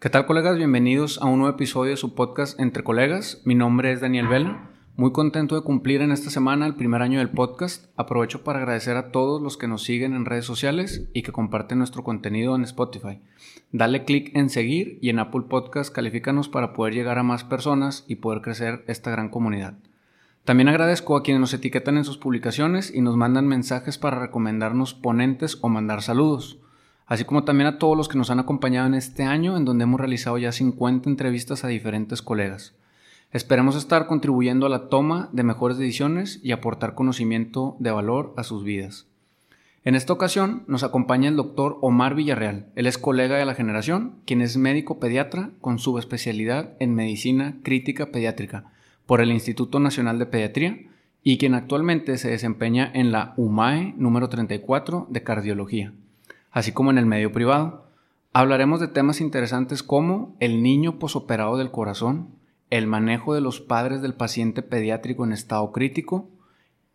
¿Qué tal colegas? Bienvenidos a un nuevo episodio de su podcast Entre Colegas. Mi nombre es Daniel Vela. Muy contento de cumplir en esta semana el primer año del podcast. Aprovecho para agradecer a todos los que nos siguen en redes sociales y que comparten nuestro contenido en Spotify. Dale clic en seguir y en Apple Podcast califícanos para poder llegar a más personas y poder crecer esta gran comunidad. También agradezco a quienes nos etiquetan en sus publicaciones y nos mandan mensajes para recomendarnos ponentes o mandar saludos así como también a todos los que nos han acompañado en este año, en donde hemos realizado ya 50 entrevistas a diferentes colegas. Esperemos estar contribuyendo a la toma de mejores decisiones y aportar conocimiento de valor a sus vidas. En esta ocasión nos acompaña el doctor Omar Villarreal. Él es colega de la generación, quien es médico pediatra con subespecialidad en medicina crítica pediátrica por el Instituto Nacional de Pediatría y quien actualmente se desempeña en la UMAE número 34 de cardiología así como en el medio privado. Hablaremos de temas interesantes como el niño posoperado del corazón, el manejo de los padres del paciente pediátrico en estado crítico,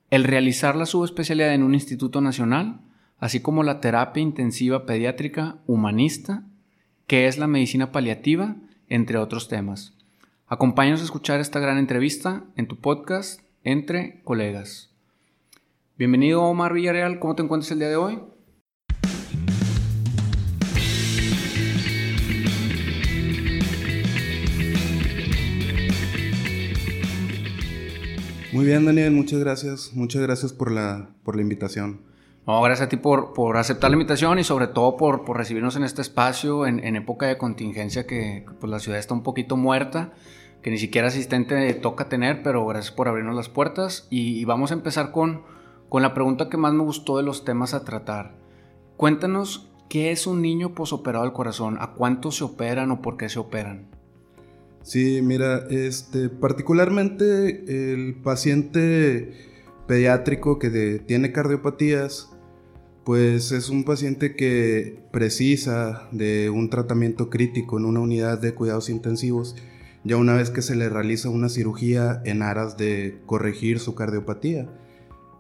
el realizar la subespecialidad en un instituto nacional, así como la terapia intensiva pediátrica humanista, que es la medicina paliativa, entre otros temas. Acompáñanos a escuchar esta gran entrevista en tu podcast Entre Colegas. Bienvenido Omar Villarreal, ¿cómo te encuentras el día de hoy? Muy bien, Daniel, muchas gracias. Muchas gracias por la, por la invitación. No, gracias a ti por, por aceptar la invitación y sobre todo por, por recibirnos en este espacio en, en, época de contingencia que pues, la ciudad está un poquito muerta, que ni siquiera asistente toca tener, pero gracias por abrirnos las puertas y, vamos a empezar con, con la pregunta que más me gustó de los temas a tratar. Cuéntanos qué es un niño posoperado del corazón, a cuántos se operan o por qué se operan. Sí, mira, este, particularmente el paciente pediátrico que tiene cardiopatías, pues es un paciente que precisa de un tratamiento crítico en una unidad de cuidados intensivos, ya una vez que se le realiza una cirugía en aras de corregir su cardiopatía.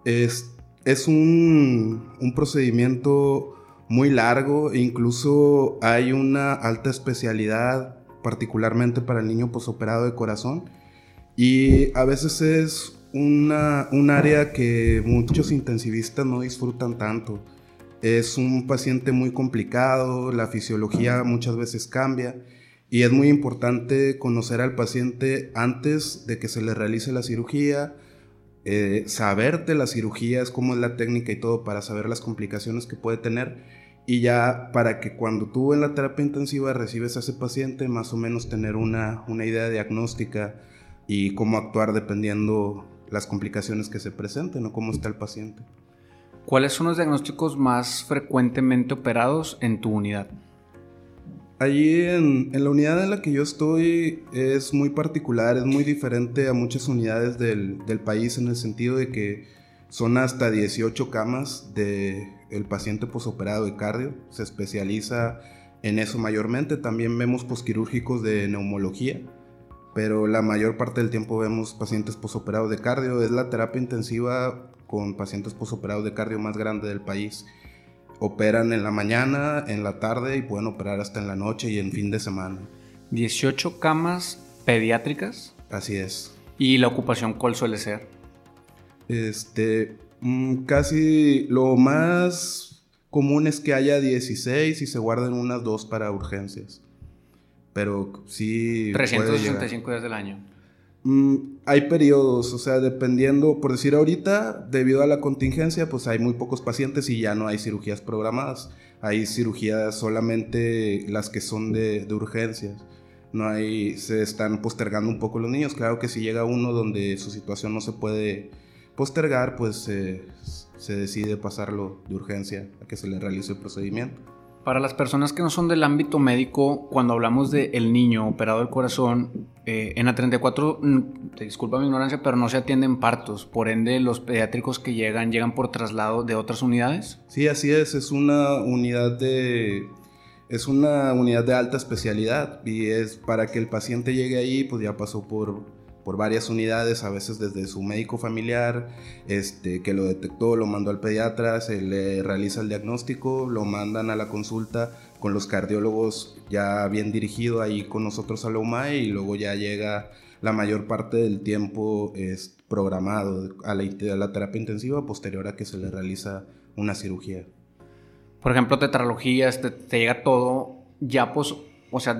Es, es un, un procedimiento muy largo incluso hay una alta especialidad particularmente para el niño posoperado de corazón. Y a veces es una, un área que muchos intensivistas no disfrutan tanto. Es un paciente muy complicado, la fisiología muchas veces cambia y es muy importante conocer al paciente antes de que se le realice la cirugía, eh, saber de la cirugía, es cómo es la técnica y todo para saber las complicaciones que puede tener y ya para que cuando tú en la terapia intensiva recibes a ese paciente, más o menos tener una, una idea diagnóstica y cómo actuar dependiendo las complicaciones que se presenten o cómo está el paciente. ¿Cuáles son los diagnósticos más frecuentemente operados en tu unidad? Allí en, en, la unidad en la que yo estoy es muy particular, es muy diferente a muchas unidades del, del país en el sentido de que son hasta 18 camas de el paciente posoperado de cardio, se especializa en eso mayormente. También vemos posquirúrgicos de neumología, pero la mayor parte del tiempo vemos pacientes posoperados de cardio. Es la terapia intensiva con pacientes posoperados de cardio más grande del país. Operan en la mañana, en la tarde y pueden operar hasta en la noche y en fin de semana. 18 camas pediátricas. Así es. ¿Y la ocupación cuál suele ser? Este, Mm, casi lo más común es que haya 16 y se guarden unas dos para urgencias. Pero sí. 365 días del año. Mm, hay periodos, o sea, dependiendo, por decir ahorita, debido a la contingencia, pues hay muy pocos pacientes y ya no hay cirugías programadas. Hay cirugías solamente las que son de, de urgencias. No hay, se están postergando un poco los niños. Claro que si llega uno donde su situación no se puede postergar, pues se decide pasarlo de urgencia a que se le realice el procedimiento. Para las personas que no son del ámbito médico, cuando hablamos de el niño operado del corazón, eh, en la 34, mm, disculpa mi ignorancia, pero no se atienden partos. Por ende, los pediátricos que llegan, llegan por traslado de otras unidades. Sí, así es. Es una unidad de es una unidad de alta especialidad y es para que el paciente llegue ahí, pues ya pasó por por varias unidades, a veces desde su médico familiar, este, que lo detectó, lo mandó al pediatra, se le realiza el diagnóstico, lo mandan a la consulta con los cardiólogos ya bien dirigido ahí con nosotros a la UMAE y luego ya llega la mayor parte del tiempo es programado a la, terapia intensiva posterior a que se le realiza una cirugía. Por ejemplo, tetralogías, te, te llega todo ya pues, o sea,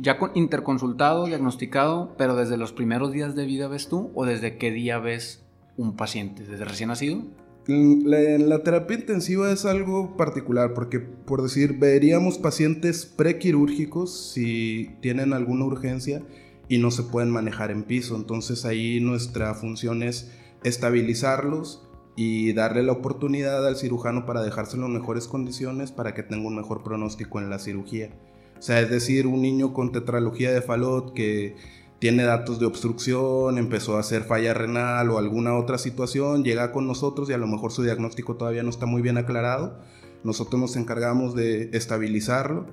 ya con interconsultado, diagnosticado, pero desde los primeros días de vida ves tú o desde qué día ves un paciente, desde recién nacido? En la terapia intensiva es algo particular porque, por decir, veríamos pacientes prequirúrgicos si tienen alguna urgencia y no se pueden manejar en piso. Entonces ahí nuestra función es estabilizarlos y darle la oportunidad al cirujano para dejárselo en mejores condiciones para que tenga un mejor pronóstico en la cirugía. O sea, es decir, un niño con tetralogía de Fallot que tiene datos de obstrucción, empezó a hacer falla renal o alguna otra situación, llega con nosotros y a lo mejor su diagnóstico todavía no está muy bien aclarado. Nosotros nos encargamos de estabilizarlo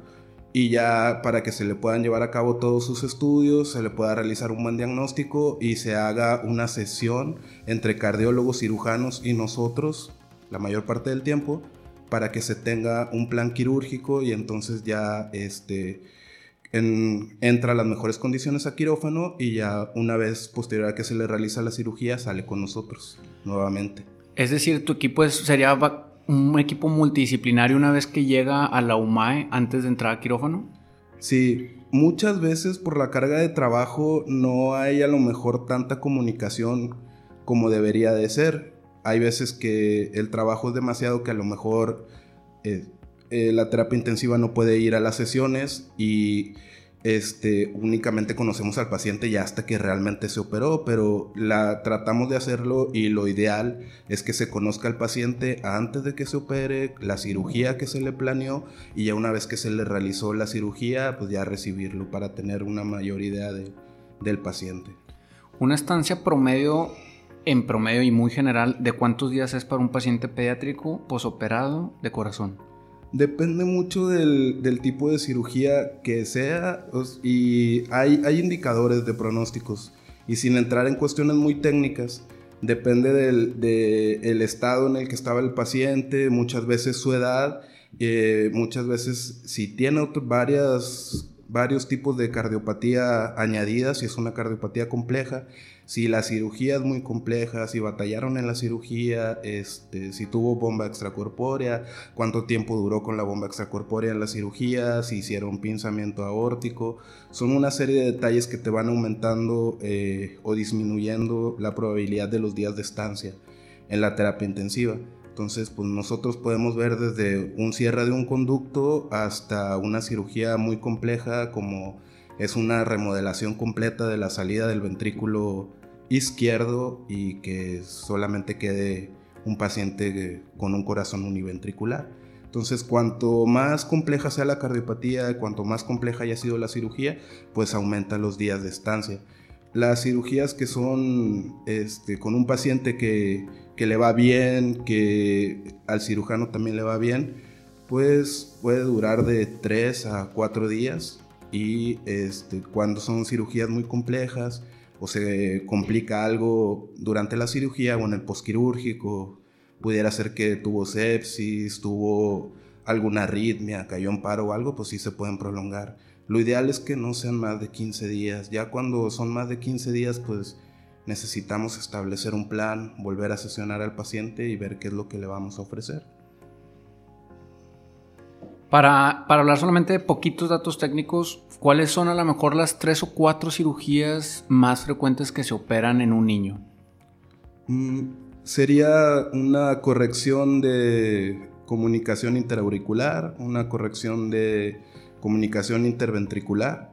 y ya para que se le puedan llevar a cabo todos sus estudios, se le pueda realizar un buen diagnóstico y se haga una sesión entre cardiólogos, cirujanos y nosotros la mayor parte del tiempo para que se tenga un plan quirúrgico y entonces ya este entra a las mejores condiciones a quirófano y ya una vez posterior a que se le realiza la cirugía sale con nosotros nuevamente. Es decir, tu equipo sería un equipo multidisciplinario una vez que llega a la UMAE antes de entrar a quirófano. Sí, muchas veces por la carga de trabajo no hay a lo mejor tanta comunicación como debería de ser. Hay veces que el trabajo es demasiado que a lo mejor eh, eh, la terapia intensiva no puede ir a las sesiones y este, únicamente conocemos al paciente ya hasta que realmente se operó, pero la, tratamos de hacerlo y lo ideal es que se conozca al paciente antes de que se opere, la cirugía que se le planeó y ya una vez que se le realizó la cirugía, pues ya recibirlo para tener una mayor idea del paciente. Una estancia promedio, en promedio y muy general, ¿de cuántos días es para un paciente pediátrico posoperado de corazón? Depende mucho del, tipo de cirugía que sea y hay, indicadores de pronósticos. Y sin entrar en cuestiones muy técnicas, depende del estado en el que estaba el paciente, muchas veces su edad, eh, muchas veces si tiene varias, varios tipos de cardiopatía añadidas, si es una cardiopatía compleja, si la cirugía es muy compleja, si batallaron en la cirugía, este, si tuvo bomba extracorpórea, cuánto tiempo duró con la bomba extracorpórea en la cirugía, si hicieron pinzamiento aórtico. Son una serie de detalles que te van aumentando eh, o disminuyendo la probabilidad de los días de estancia en la terapia intensiva. Entonces, pues nosotros podemos ver desde un cierre de un conducto hasta una cirugía muy compleja como es una remodelación completa de la salida del ventrículo izquierdo y que solamente quede un paciente con un corazón univentricular. Entonces, cuanto más compleja sea la cardiopatía, cuanto más compleja haya sido la cirugía, pues aumentan los días de estancia. Las cirugías que son este, con un paciente que, que le va bien, que al cirujano también le va bien, pues puede durar de 3 a 4 días y este, cuando son cirugías muy complejas o se complica algo durante la cirugía o en el posquirúrgico, pudiera ser que tuvo sepsis, tuvo alguna arritmia, cayó en paro o algo, pues sí se pueden prolongar. Lo ideal es que no sean más de 15 días. Ya cuando son más de 15 días, pues necesitamos establecer un plan, volver a sesionar al paciente y ver qué es lo que le vamos a ofrecer. Para, hablar solamente de poquitos datos técnicos, ¿cuáles son a lo mejor las tres o cuatro cirugías más frecuentes que se operan en un niño? Mm, sería una corrección de comunicación interauricular, una corrección de comunicación interventricular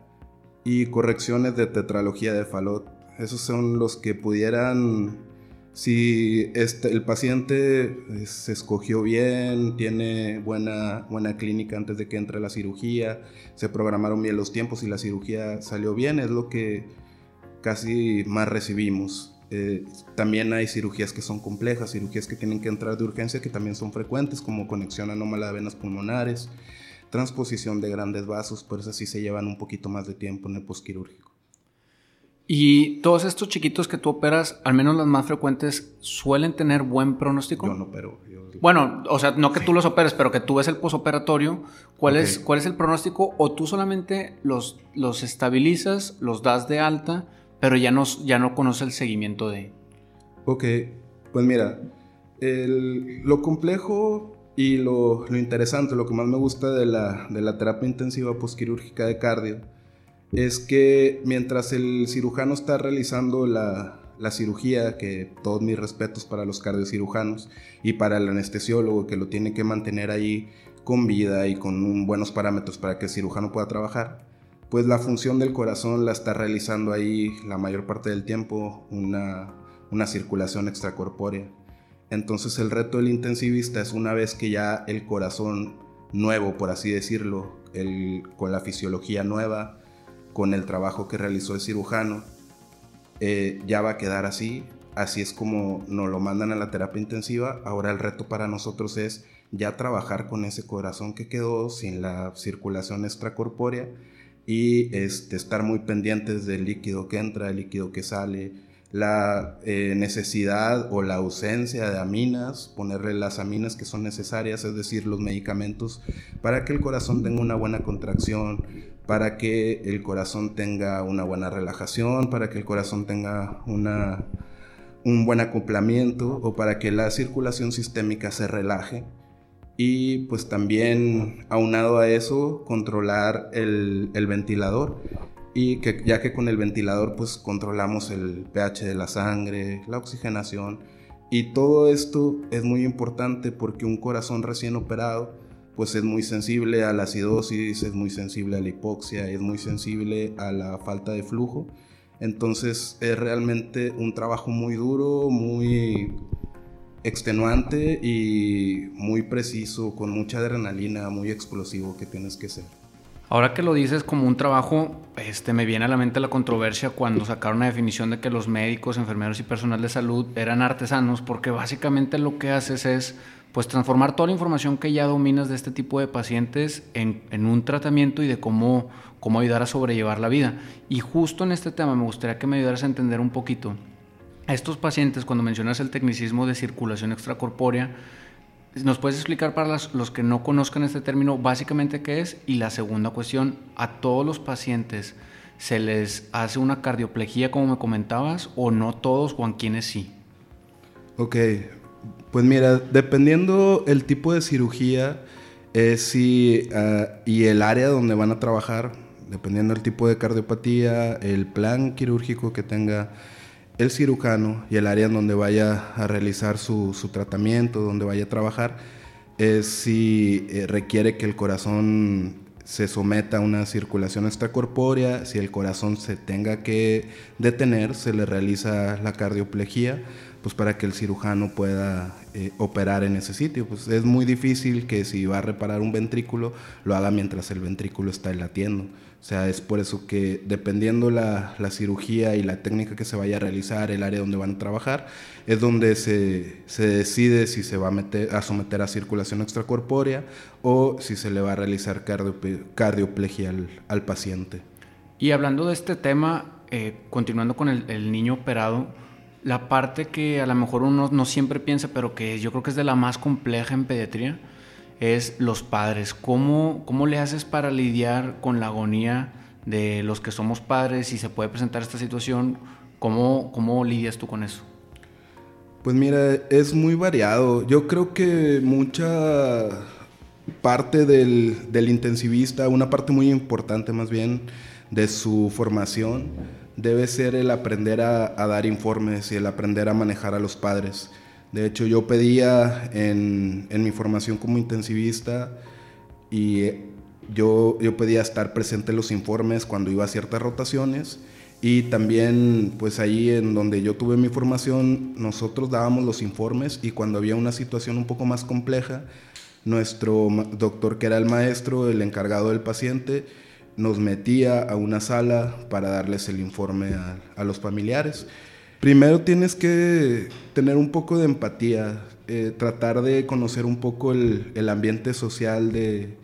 y correcciones de tetralogía de Fallot. Esos son los que pudieran si este, el paciente eh, se escogió bien, tiene buena, buena clínica antes de que entre la cirugía, se programaron bien los tiempos y la cirugía salió bien, es lo que casi más recibimos. Eh, también hay cirugías que son complejas, cirugías que tienen que entrar de urgencia que también son frecuentes, como conexión anómala de venas pulmonares, transposición de grandes vasos, por eso sí se llevan un poquito más de tiempo en el posquirúrgico. Y todos estos chiquitos que tú operas, al menos las más frecuentes, suelen tener buen pronóstico. Yo no opero. Bueno, o sea, no que tú los operes, pero que tú ves el posoperatorio. ¿Cuál, es, ¿Cuál es el pronóstico? O tú solamente los, los estabilizas, los das de alta, pero ya no, ya no conoces el seguimiento de. Ok, pues mira, lo complejo y lo, lo, interesante, lo que más me gusta de la, de la terapia intensiva postquirúrgica de cardio, es que mientras el cirujano está realizando la, la cirugía, que todos mis respetos para los cardiocirujanos y para el anestesiólogo que lo tiene que mantener ahí con vida y con buenos parámetros para que el cirujano pueda trabajar, pues la función del corazón la está realizando ahí la mayor parte del tiempo una, una circulación extracorpórea. Entonces el reto del intensivista es una vez que ya el corazón nuevo, por así decirlo, el, con la fisiología nueva, con el trabajo que realizó el cirujano, eh, ya va a quedar así. Así es como nos lo mandan a la terapia intensiva. Ahora el reto para nosotros es ya trabajar con ese corazón que quedó sin la circulación extracorpórea y este, estar muy pendientes del líquido que entra, el líquido que sale, la eh, necesidad o la ausencia de aminas, ponerle las aminas que son necesarias, es decir, los medicamentos, para que el corazón tenga una buena contracción, para que el corazón tenga una buena relajación, para que el corazón tenga una, un buen acoplamiento o para que la circulación sistémica se relaje. Y pues también aunado a eso, controlar el, ventilador y que ya que con el ventilador pues controlamos el pH de la sangre, la oxigenación y todo esto es muy importante porque un corazón recién operado pues es muy sensible a la acidosis, es muy sensible a la hipoxia, es muy sensible a la falta de flujo. Entonces es realmente un trabajo muy duro, muy extenuante y muy preciso, con mucha adrenalina, muy explosivo que tienes que ser. Ahora que lo dices como un trabajo, este, me viene a la mente la controversia cuando sacaron la definición de que los médicos, enfermeros y personal de salud eran artesanos, porque básicamente lo que haces es pues transformar toda la información que ya dominas de este tipo de pacientes en, un tratamiento y de cómo, cómo ayudar a sobrellevar la vida. Y justo en este tema me gustaría que me ayudaras a entender un poquito a estos pacientes, cuando mencionas el tecnicismo de circulación extracorpórea, ¿Nos puedes explicar para los que no conozcan este término básicamente qué es? Y la segunda cuestión, ¿a todos los pacientes se les hace una cardioplegía como me comentabas o no todos o a quienes sí? Ok, pues mira, dependiendo el tipo de cirugía si, ah, y el área donde van a trabajar, dependiendo del tipo de cardiopatía, el plan quirúrgico que tenga el cirujano y el área en donde vaya a realizar su, tratamiento, donde vaya a trabajar, es si eh, requiere que el corazón se someta a una circulación extracorpórea, si el corazón se tenga que detener, se le realiza la cardioplegía, pues para que el cirujano pueda eh, operar en ese sitio. Pues es muy difícil que si va a reparar un ventrículo, lo haga mientras el ventrículo está latiendo. O sea, es por eso que dependiendo la, la, cirugía y la técnica que se vaya a realizar, el área donde van a trabajar, es donde se, se decide si se va a, meter, a someter a circulación extracorpórea o si se le va a realizar cardioplegia al, al paciente. Y hablando de este tema, eh, continuando con el, el, niño operado, la parte que a lo mejor uno no siempre piensa, pero que yo creo que es de la más compleja en pediatría, es los padres. ¿Cómo, ¿Cómo le haces para lidiar con la agonía de los que somos padres y se puede presentar esta situación? ¿Cómo, cómo lidias tú con eso? Pues mira, es muy variado. Yo creo que mucha parte del, del, intensivista, una parte muy importante más bien de su formación, debe ser el aprender a dar informes y el aprender a manejar a los padres. De hecho, yo pedía en, mi formación como intensivista y yo, yo pedía estar presente en los informes cuando iba a ciertas rotaciones y también pues ahí en donde yo tuve mi formación nosotros dábamos los informes y cuando había una situación un poco más compleja nuestro doctor que era el maestro, el encargado del paciente, nos metía a una sala para darles el informe a los familiares. Primero tienes que tener un poco de empatía, eh, tratar de conocer un poco el, ambiente social de,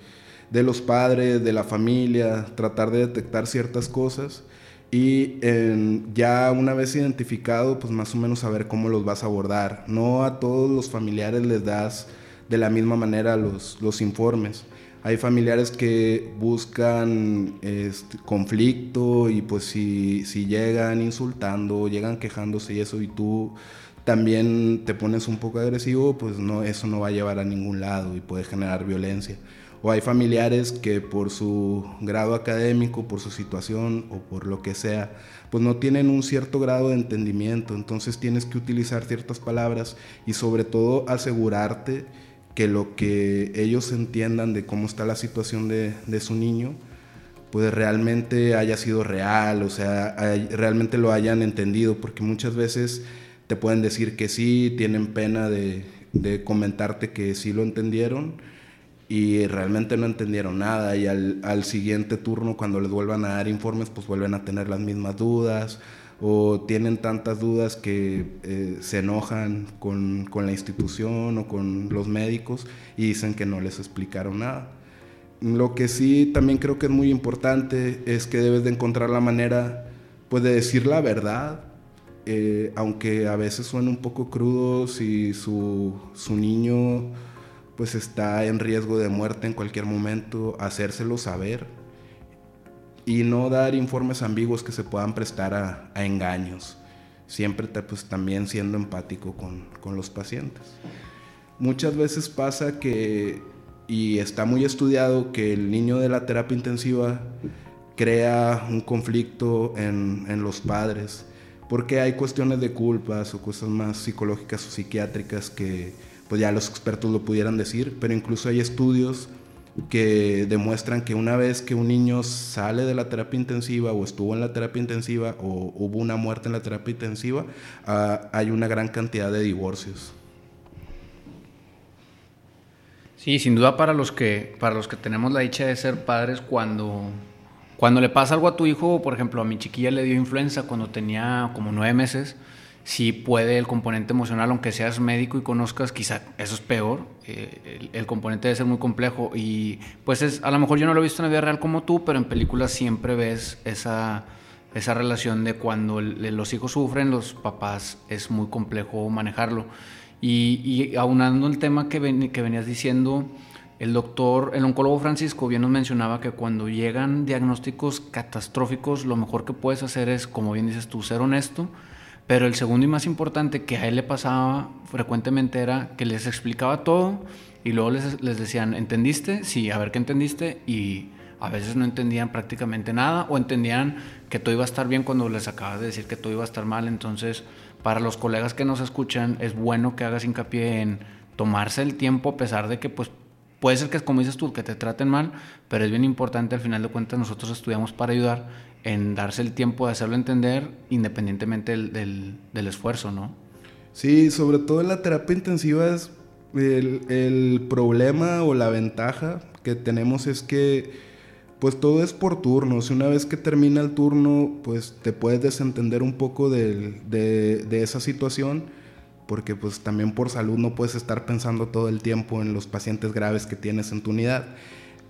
los padres, de la familia, tratar de detectar ciertas cosas y ya una vez identificado, pues más o menos saber cómo los vas a abordar. No a todos los familiares les das de la misma manera los, los informes. Hay familiares que buscan este, conflicto y pues si, si llegan insultando, llegan quejándose y eso y tú también te pones un poco agresivo, pues no, eso no va a llevar a ningún lado y puede generar violencia. O hay familiares que por su grado académico, por su situación o por lo que sea, pues no tienen un cierto grado de entendimiento. Entonces tienes que utilizar ciertas palabras y sobre todo asegurarte que lo que ellos entiendan de cómo está la situación de, de su niño, pues realmente haya sido real, o sea, realmente lo hayan entendido, porque muchas veces te pueden decir que sí, tienen pena de, comentarte que sí lo entendieron y realmente no entendieron nada y al, al, siguiente turno cuando les vuelvan a dar informes pues vuelven a tener las mismas dudas o tienen tantas dudas que eh, se enojan con, con, la institución o con los médicos y dicen que no les explicaron nada. Lo que sí también creo que es muy importante es que debes de encontrar la manera pues de decir la verdad eh, aunque a veces suene un poco crudo si su, su, niño pues está en riesgo de muerte en cualquier momento, hacérselo saber y no dar informes ambiguos que se puedan prestar a, engaños, siempre pues, también siendo empático con, con los pacientes. Muchas veces pasa que, y está muy estudiado, que el niño de la terapia intensiva crea un conflicto en, en los padres porque hay cuestiones de culpas o cosas más psicológicas o psiquiátricas que pues ya los expertos lo pudieran decir, pero incluso hay estudios que demuestran que una vez que un niño sale de la terapia intensiva o estuvo en la terapia intensiva o hubo una muerte en la terapia intensiva, ah, hay una gran cantidad de divorcios. Sí, sin duda para los que para los que tenemos la dicha de ser padres cuando cuando le pasa algo a tu hijo, por ejemplo, a mi chiquilla le dio influenza cuando tenía como nueve meses, sí puede el componente emocional, aunque seas médico y conozcas, quizá eso es peor, eh, el, componente debe ser muy complejo y pues es, a lo mejor yo no lo he visto en la vida real como tú, pero en películas siempre ves esa, esa relación de cuando los hijos sufren, los papás es muy complejo manejarlo. Y, y aunando el tema que, que venías diciendo, el doctor, el oncólogo Francisco bien nos mencionaba que cuando llegan diagnósticos catastróficos, lo mejor que puedes hacer es, como bien dices tú, ser honesto. Pero el segundo y más importante que a él le pasaba frecuentemente era que les explicaba todo y luego les, les decían, ¿entendiste? Sí, a ver qué entendiste. Y a veces no entendían prácticamente nada o entendían que todo iba a estar bien cuando les acabas de decir que todo iba a estar mal. Entonces, para los colegas que nos escuchan, es bueno que hagas hincapié en tomarse el tiempo a pesar de que pues Puede ser que, como dices tú, que te traten mal, pero es bien importante, al final de cuentas, nosotros estudiamos para ayudar en darse el tiempo de hacerlo entender independientemente del, del, esfuerzo, ¿no? Sí, sobre todo en la terapia intensiva es el, el, problema o la ventaja que tenemos es que pues todo es por turnos. Una vez que termina el turno, pues te puedes desentender un poco de, de, de esa situación porque pues también por salud no puedes estar pensando todo el tiempo en los pacientes graves que tienes en tu unidad.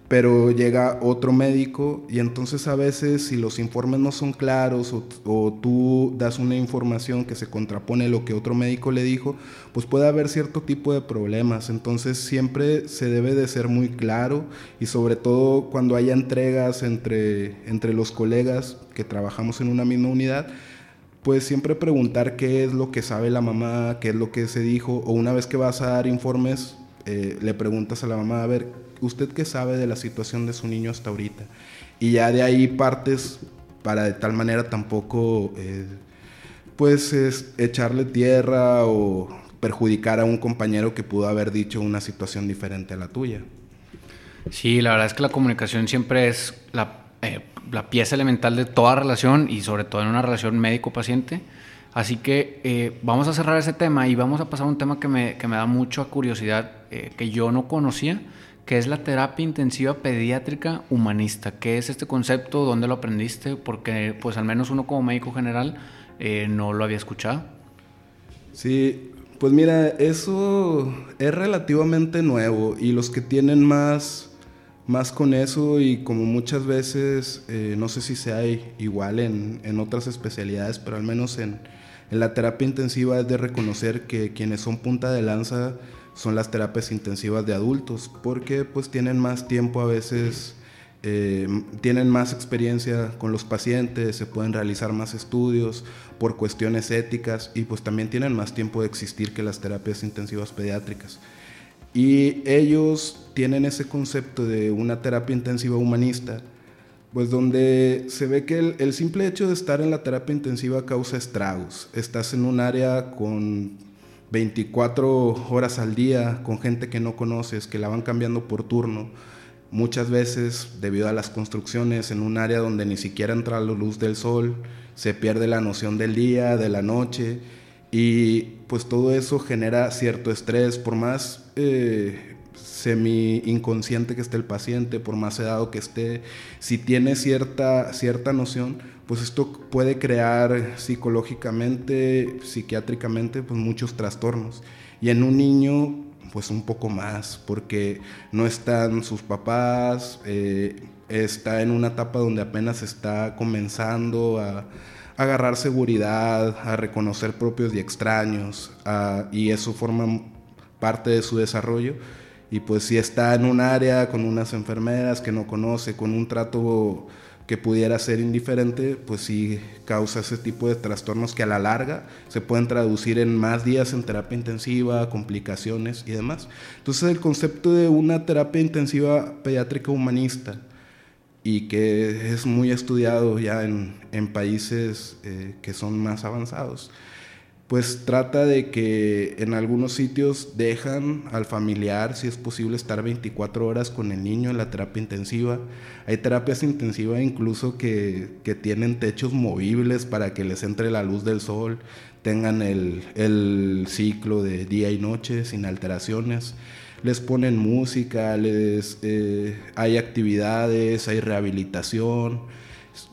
Pero llega otro médico y entonces a veces si los informes no son claros o, tú das una información que se contrapone a lo que otro médico le dijo, pues puede haber cierto tipo de problemas. Entonces siempre se debe de ser muy claro y sobre todo cuando haya entregas entre, entre los colegas que trabajamos en una misma unidad, pues siempre preguntar qué es lo que sabe la mamá, qué es lo que se dijo, o una vez que vas a dar informes, eh, le preguntas a la mamá, a ver, ¿usted qué sabe de la situación de su niño hasta ahorita? Y ya de ahí partes para de tal manera tampoco, eh, pues, es echarle tierra o perjudicar a un compañero que pudo haber dicho una situación diferente a la tuya. Sí, la verdad es que la comunicación siempre es la eh, la pieza elemental de toda relación y sobre todo en una relación médico-paciente. Así que eh, vamos a cerrar ese tema y vamos a pasar a un tema que me, que me da mucha curiosidad, eh, que yo no conocía, que es la terapia intensiva pediátrica humanista. ¿Qué es este concepto? ¿Dónde lo aprendiste? Porque pues al menos uno como médico general eh, no lo había escuchado. Sí, pues mira, eso es relativamente nuevo y los que tienen más más con eso y como muchas veces, no sé si sea igual en, en, otras especialidades, pero al menos en, en, la terapia intensiva es de reconocer que quienes son punta de lanza son las terapias intensivas de adultos, porque pues tienen más tiempo a veces, eh, tienen más experiencia con los pacientes, se pueden realizar más estudios por cuestiones éticas y pues también tienen más tiempo de existir que las terapias intensivas pediátricas. Y ellos tienen ese concepto de una terapia intensiva humanista, pues donde se ve que el, simple hecho de estar en la terapia intensiva causa estragos. Estás en un área con 24 horas al día, con gente que no conoces, que la van cambiando por turno. Muchas veces, debido a las construcciones, en un área donde ni siquiera entra la luz del sol, se pierde la noción del día, de la noche, y pues todo eso genera cierto estrés, por más eh, semi inconsciente que esté el paciente, por más sedado que esté, si tiene cierta, cierta noción, pues esto puede crear psicológicamente, psiquiátricamente, pues muchos trastornos. Y en un niño, pues un poco más, porque no están sus papás, eh, está en una etapa donde apenas está comenzando a agarrar seguridad, a reconocer propios y extraños, y eso forma parte de su desarrollo. Y pues si está en un área con unas enfermeras que no conoce, con un trato que pudiera ser indiferente, pues sí causa ese tipo de trastornos que a la larga se pueden traducir en más días en terapia intensiva, complicaciones y demás. Entonces el concepto de una terapia intensiva pediátrica humanista y que es muy estudiado ya en, en países eh, que son más avanzados, pues trata de que en algunos sitios dejan al familiar, si es posible, estar 24 horas con el niño en la terapia intensiva. Hay terapias intensivas incluso que, que tienen techos movibles para que les entre la luz del sol, tengan el, el ciclo de día y noche sin alteraciones les ponen música, les, eh, hay actividades, hay rehabilitación,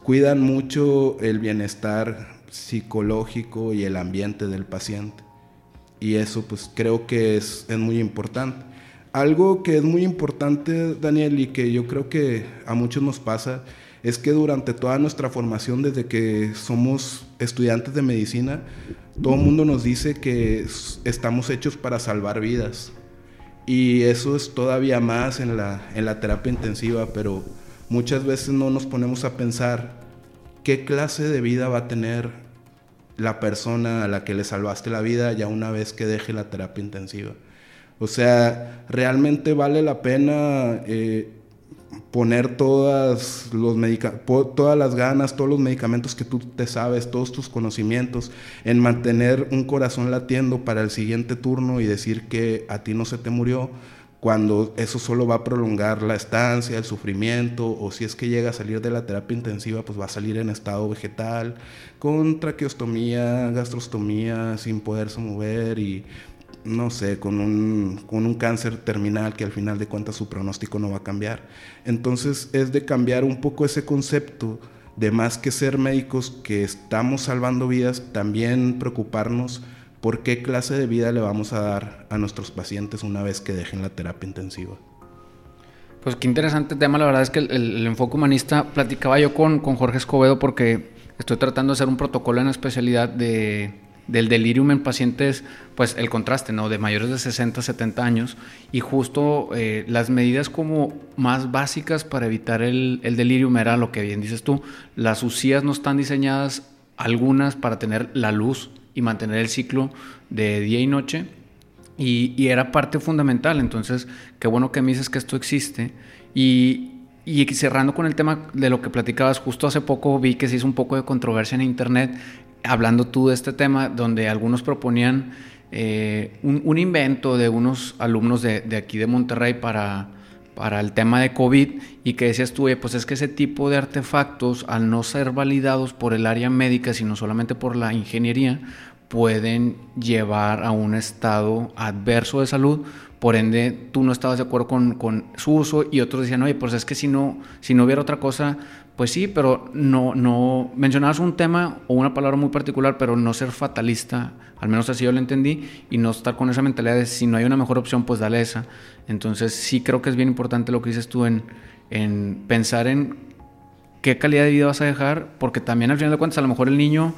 cuidan mucho el bienestar psicológico y el ambiente del paciente. Y eso pues creo que es, es muy importante. Algo que es muy importante, Daniel, y que yo creo que a muchos nos pasa, es que durante toda nuestra formación, desde que somos estudiantes de medicina, todo el mundo nos dice que estamos hechos para salvar vidas. Y eso es todavía más en la, en la terapia intensiva, pero muchas veces no nos ponemos a pensar qué clase de vida va a tener la persona a la que le salvaste la vida ya una vez que deje la terapia intensiva. O sea, realmente vale la pena eh, poner todas, los todas las ganas, todos los medicamentos que tú te sabes, todos tus conocimientos, en mantener un corazón latiendo para el siguiente turno y decir que a ti no se te murió, cuando eso solo va a prolongar la estancia, el sufrimiento, o si es que llega a salir de la terapia intensiva, pues va a salir en estado vegetal, con traqueostomía, gastrostomía, sin poderse mover y no sé, con un, con un cáncer terminal que al final de cuentas su pronóstico no va a cambiar. Entonces es de cambiar un poco ese concepto de más que ser médicos que estamos salvando vidas, también preocuparnos por qué clase de vida le vamos a dar a nuestros pacientes una vez que dejen la terapia intensiva. Pues qué interesante tema, la verdad es que el, enfoque humanista, platicaba yo con, con Jorge Escobedo porque estoy tratando de hacer un protocolo en la especialidad de del delirium en pacientes, pues el contraste, ¿no? De mayores de 60, 70 años y justo eh, las medidas como más básicas para evitar el, el delirium era lo que bien dices tú, las UCIAs no están diseñadas algunas para tener la luz y mantener el ciclo de día y noche. Y, era parte fundamental, entonces qué bueno que me dices que esto existe. Y, y cerrando con el tema de lo que platicabas, justo hace poco vi que se hizo un poco de controversia en internet hablando tú de este tema, donde algunos proponían eh, un, invento de unos alumnos de, aquí de Monterrey para, para el tema de COVID y que decías tú, pues es que ese tipo de artefactos, al no ser validados por el área médica, sino solamente por la ingeniería, pueden llevar a un estado adverso de salud, por ende tú no estabas de acuerdo con, con, su uso y otros decían, oye, pues es que si no, si no hubiera otra cosa, Pues sí, pero no, no mencionabas un tema o una palabra muy particular, pero no ser fatalista, al menos así yo lo entendí, y no estar con esa mentalidad de si no hay una mejor opción, pues dale esa. Entonces sí creo que es bien importante lo que dices tú en, en pensar en qué calidad de vida vas a dejar, porque también al final de cuentas a lo mejor el niño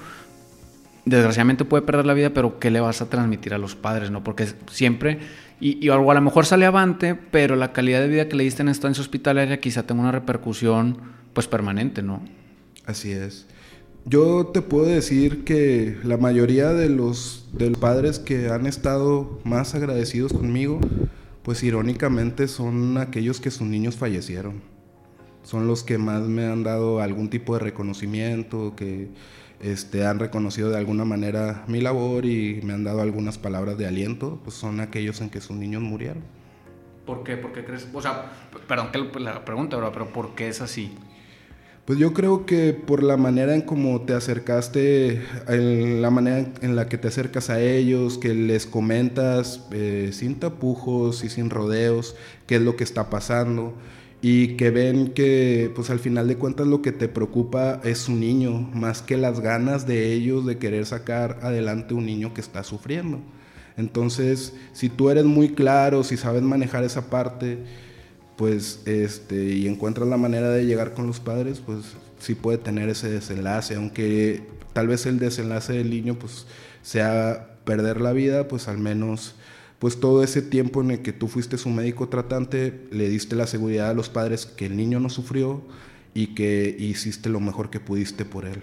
desgraciadamente puede perder la vida, pero ¿qué le vas a transmitir a los padres? ¿no? Porque siempre, y, y a lo mejor sale avante, pero la calidad de vida que le diste en estancia hospitalaria quizá tenga una repercusión pues permanente, ¿no? Así es. Yo te puedo decir que la mayoría de los, padres que han estado más agradecidos conmigo, pues irónicamente son aquellos que sus niños fallecieron. Son los que más me han dado algún tipo de reconocimiento, que este, han reconocido de alguna manera mi labor y me han dado algunas palabras de aliento, pues son aquellos en que sus niños murieron. ¿Por qué? ¿Por qué crees? O sea, perdón que la pregunta, pero ¿por qué es así? Pues yo creo que por la manera en cómo te acercaste, en la manera en la que te acercas a ellos, que les comentas eh, sin tapujos y sin rodeos qué es lo que está pasando y que ven que pues al final de cuentas lo que te preocupa es su niño, más que las ganas de ellos de querer sacar adelante un niño que está sufriendo. Entonces, si tú eres muy claro, si sabes manejar esa parte, pues este y encuentras la manera de llegar con los padres, pues sí puede tener ese desenlace, aunque tal vez el desenlace del niño pues sea perder la vida, pues al menos pues todo ese tiempo en el que tú fuiste su médico tratante, le diste la seguridad a los padres que el niño no sufrió y que hiciste lo mejor que pudiste por él.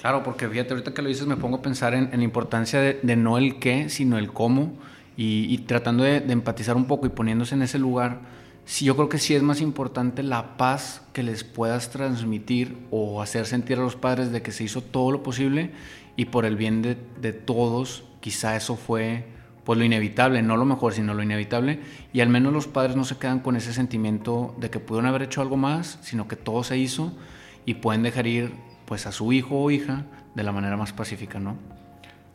Claro, porque fíjate, ahorita que lo dices me pongo a pensar en, la importancia de, no el qué, sino el cómo, y, tratando de empatizar un poco y poniéndose en ese lugar, sí, yo creo que sí es más importante la paz que les puedas transmitir o hacer sentir a los padres de que se hizo todo lo posible y por el bien de, de todos, quizá eso fue pues lo inevitable, no lo mejor, sino lo inevitable, y al menos los padres no se quedan con ese sentimiento de que pudieron haber hecho algo más, sino que todo se hizo y pueden dejar ir pues a su hijo o hija de la manera más pacífica, ¿no?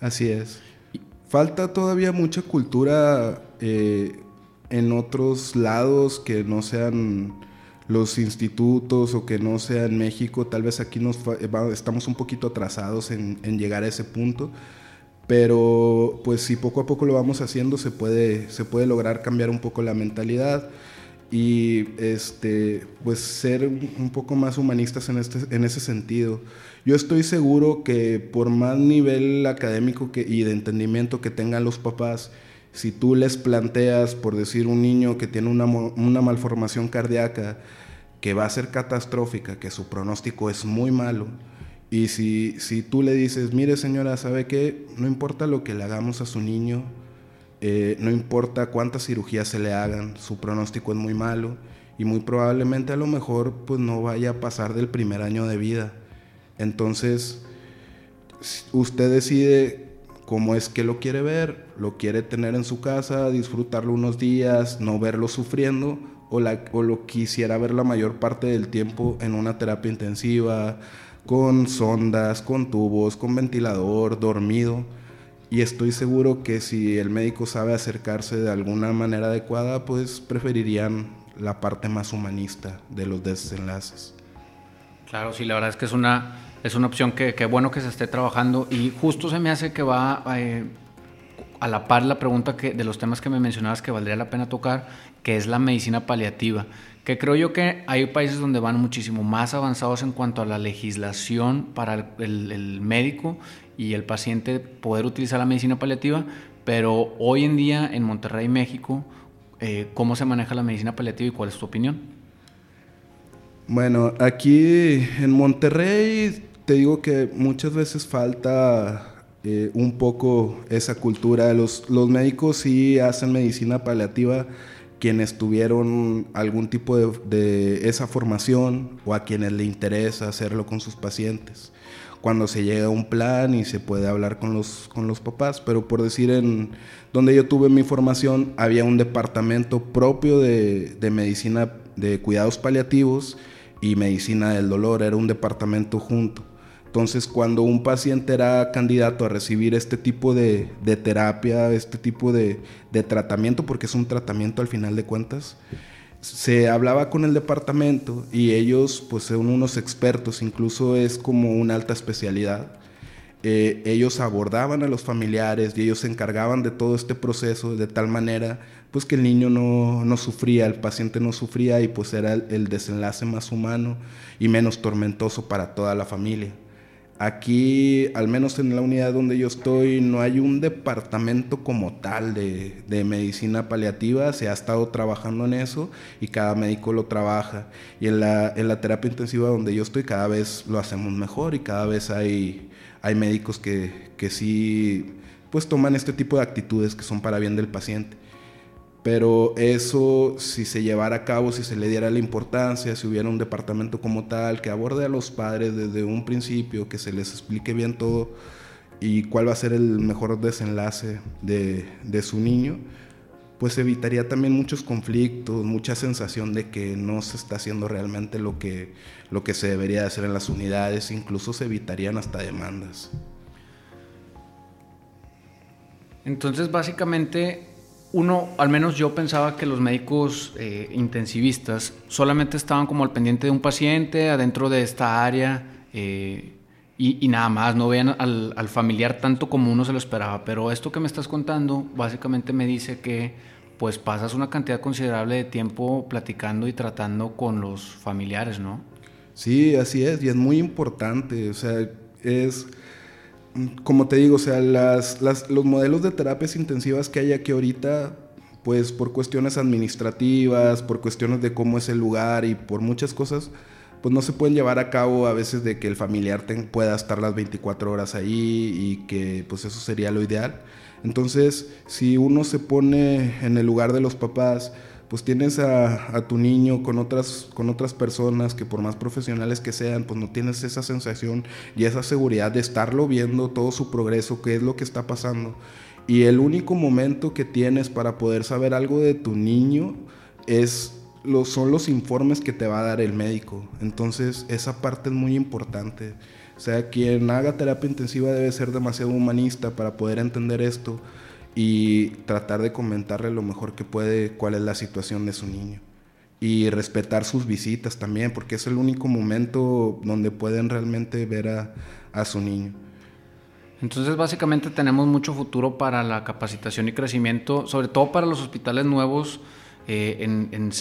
Así es. Falta todavía mucha cultura eh, en otros lados que no sean los institutos o que no sea en México, tal vez aquí nos estamos un poquito atrasados en, llegar a ese punto, pero pues si poco a poco lo vamos haciendo se puede, se puede lograr cambiar un poco la mentalidad y este, pues ser un poco más humanistas en, este, en ese sentido. Yo estoy seguro que por más nivel académico que, y de entendimiento que tengan los papás, si tú les planteas, por decir, un niño que tiene una, malformación cardíaca que va a ser catastrófica, que su pronóstico es muy malo, y si, si tú le dices, mire señora, ¿sabe qué? No importa lo que le hagamos a su niño, eh, no importa cuántas cirugías se le hagan, su pronóstico es muy malo y muy probablemente a lo mejor pues no vaya a pasar del primer año de vida. Entonces, usted decide cómo es que lo quiere ver, lo quiere tener en su casa, disfrutarlo unos días, no verlo sufriendo, o, lo quisiera ver la mayor parte del tiempo en una terapia intensiva, con sondas, con tubos, con ventilador, dormido. Y estoy seguro que si el médico sabe acercarse de alguna manera adecuada, pues preferirían la parte más humanista de los desenlaces. Claro, sí, la verdad es que es una es una opción que, que, bueno que se esté trabajando y justo se me hace que va eh, a la par la pregunta que, de los temas que me mencionabas que valdría la pena tocar, que es la medicina paliativa, que creo yo que hay países donde van muchísimo más avanzados en cuanto a la legislación para el, médico y el paciente poder utilizar la medicina paliativa, pero hoy en día en Monterrey, México, eh, ¿cómo se maneja la medicina paliativa y cuál es tu opinión? Bueno, aquí en Monterrey te digo que muchas veces falta eh, un poco esa cultura. Los, los médicos sí hacen medicina paliativa quienes tuvieron algún tipo de, de, esa formación o a quienes le interesa hacerlo con sus pacientes. Cuando se llega a un plan y se puede hablar con los, con los papás, pero por decir, en donde yo tuve mi formación, había un departamento propio de, de medicina de cuidados paliativos y medicina del dolor, era un departamento junto. Entonces, cuando un paciente era candidato a recibir este tipo de, terapia, este tipo de, tratamiento, porque es un tratamiento al final de cuentas, se hablaba con el departamento y ellos pues son unos expertos, incluso es como una alta especialidad. Eh, ellos abordaban a los familiares y ellos se encargaban de todo este proceso de tal manera pues que el niño no, no sufría, el paciente no sufría y pues era el desenlace más humano y menos tormentoso para toda la familia. Aquí, al menos en la unidad donde yo estoy, no hay un departamento como tal de, medicina paliativa. Se ha estado trabajando en eso y cada médico lo trabaja. Y en la, terapia intensiva donde yo estoy, cada vez lo hacemos mejor y cada vez hay, hay médicos que, que sí pues toman este tipo de actitudes que son para bien del paciente. Pero eso, si se llevara a cabo, si se le diera la importancia, si hubiera un departamento como tal que aborde a los padres desde un principio, que se les explique bien todo y cuál va a ser el mejor desenlace de, de su niño, pues evitaría también muchos conflictos, mucha sensación de que no se está haciendo realmente lo que, lo que se debería hacer en las unidades, incluso se evitarían hasta demandas. Entonces, básicamente, uno, al menos yo pensaba que los médicos eh, intensivistas solamente estaban como al pendiente de un paciente adentro de esta área eh, y, nada más, no vean al, al, familiar tanto como uno se lo esperaba. Pero esto que me estás contando básicamente me dice que pues pasas una cantidad considerable de tiempo platicando y tratando con los familiares, ¿no? Sí, así es, y es muy importante, o sea, es como te digo, o sea, las, los modelos de terapias intensivas que hay aquí ahorita, pues por cuestiones administrativas, por cuestiones de cómo es el lugar y por muchas cosas, pues no se pueden llevar a cabo a veces de que el familiar pueda estar las 24 horas ahí y que pues eso sería lo ideal. Entonces, si uno se pone en el lugar de los papás, pues tienes a, tu niño con otras, con otras personas que por más profesionales que sean, pues no tienes esa sensación y esa seguridad de estarlo viendo todo su progreso, qué es lo que está pasando. Y el único momento que tienes para poder saber algo de tu niño es son los informes que te va a dar el médico. Entonces esa parte es muy importante. O sea, quien haga terapia intensiva debe ser demasiado humanista para poder entender esto y tratar de comentarle lo mejor que puede cuál es la situación de su niño. Y respetar sus visitas también, porque es el único momento donde pueden realmente ver a, a su niño. Entonces, básicamente tenemos mucho futuro para la capacitación y crecimiento, sobre todo para los hospitales nuevos, eh, en,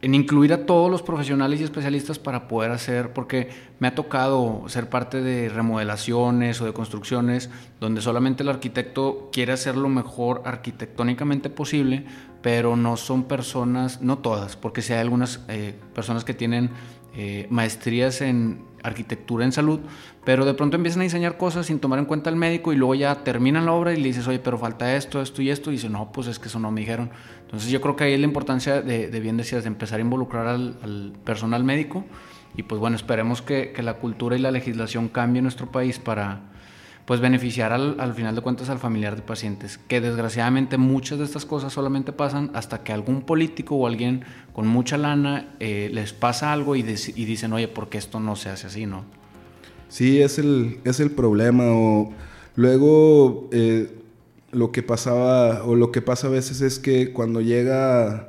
en incluir a todos los profesionales y especialistas para poder hacer, porque me ha tocado ser parte de remodelaciones o de construcciones donde solamente el arquitecto quiere hacer lo mejor arquitectónicamente posible, pero no son personas, no todas, porque si hay algunas eh, personas que tienen eh, maestrías en arquitectura en salud, pero de pronto empiezan a diseñar cosas sin tomar en cuenta el médico y luego ya terminan la obra y le dices, oye, pero falta esto, esto y esto, y dice, no, pues es que eso no me dijeron. Entonces yo creo que ahí es la importancia de, bien decías, de empezar a involucrar al, personal médico y pues bueno, esperemos que, que, la cultura y la legislación cambie en nuestro país para pues beneficiar al, al, final de cuentas al familiar de pacientes, que desgraciadamente muchas de estas cosas solamente pasan hasta que algún político o alguien con mucha lana eh, les pasa algo y, dicen, oye, ¿por qué esto no se hace así, no? Sí, es el, es el problema. O luego eh, lo que pasaba, o lo que pasa a veces es que cuando llega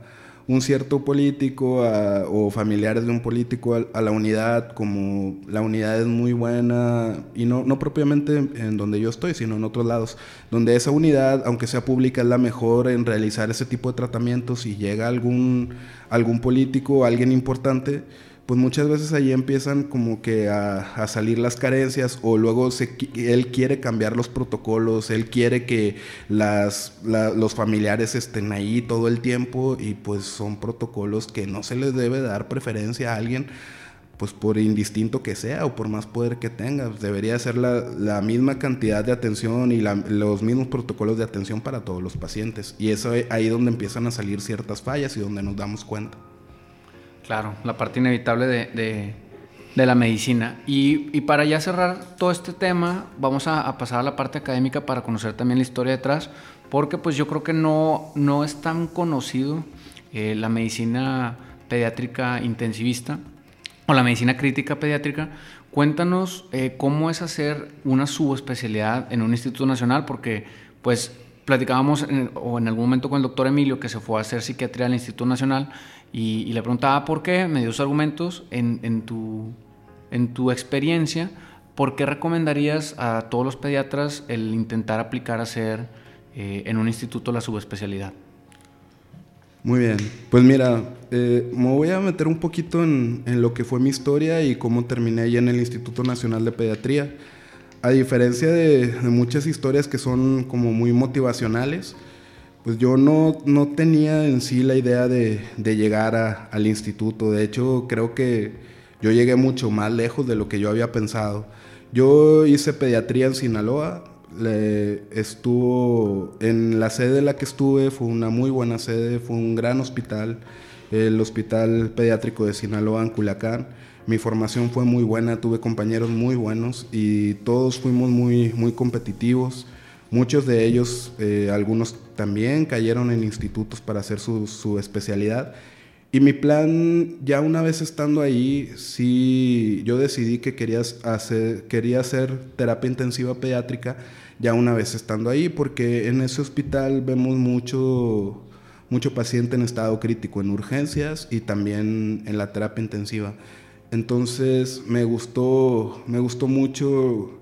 un cierto político o familiares de un político a, la unidad, como la unidad es muy buena, y no, no propiamente en, donde yo estoy, sino en otros lados, donde esa unidad, aunque sea pública, es la mejor en realizar ese tipo de tratamientos y llega algún, algún político, alguien importante, pues muchas veces ahí empiezan como que a, salir las carencias o luego se, él quiere cambiar los protocolos, él quiere que las, los familiares estén ahí todo el tiempo y pues son protocolos que no se les debe dar preferencia a alguien pues por indistinto que sea o por más poder que tenga, debería ser la, misma cantidad de atención y los mismos protocolos de atención para todos los pacientes. Y eso es ahí donde empiezan a salir ciertas fallas y donde nos damos cuenta. Claro, la parte inevitable de, la medicina. Y, para ya cerrar todo este tema, vamos a, pasar a la parte académica para conocer también la historia detrás, porque pues yo creo que no, no es tan conocido eh, la medicina pediátrica intensivista o la medicina crítica pediátrica. Cuéntanos eh, cómo es hacer una subespecialidad en un instituto nacional, porque pues platicábamos o en algún momento con el doctor Emilio que se fue a hacer psiquiatría al Instituto Nacional y, le preguntaba por qué, me dio sus argumentos en, en, tu, en tu experiencia, ¿por qué recomendarías a todos los pediatras el intentar aplicar a hacer eh, en un instituto la subespecialidad? Muy bien, pues mira, eh, me voy a meter un poquito en, en, lo que fue mi historia y cómo terminé ahí en el Instituto Nacional de Pediatría. A diferencia de, de muchas historias que son como muy motivacionales, pues yo no, no tenía en sí la idea de, de llegar a, al instituto. De hecho, creo que yo llegué mucho más lejos de lo que yo había pensado. Yo hice pediatría en Sinaloa, le, estuvo en la sede en la que estuve, fue una muy buena sede, fue un gran hospital, el Hospital Pediátrico de Sinaloa en Culiacán. Mi formación fue muy buena, tuve compañeros muy buenos y todos fuimos muy, muy competitivos. Muchos de ellos, eh, algunos también cayeron en institutos para hacer su, su especialidad. Y mi plan, ya una vez estando ahí, sí, yo decidí que quería hacer, quería hacer terapia intensiva pediátrica ya una vez estando ahí, porque en ese hospital vemos mucho, mucho paciente en estado crítico en urgencias y también en la terapia intensiva. Entonces me gustó, me gustó mucho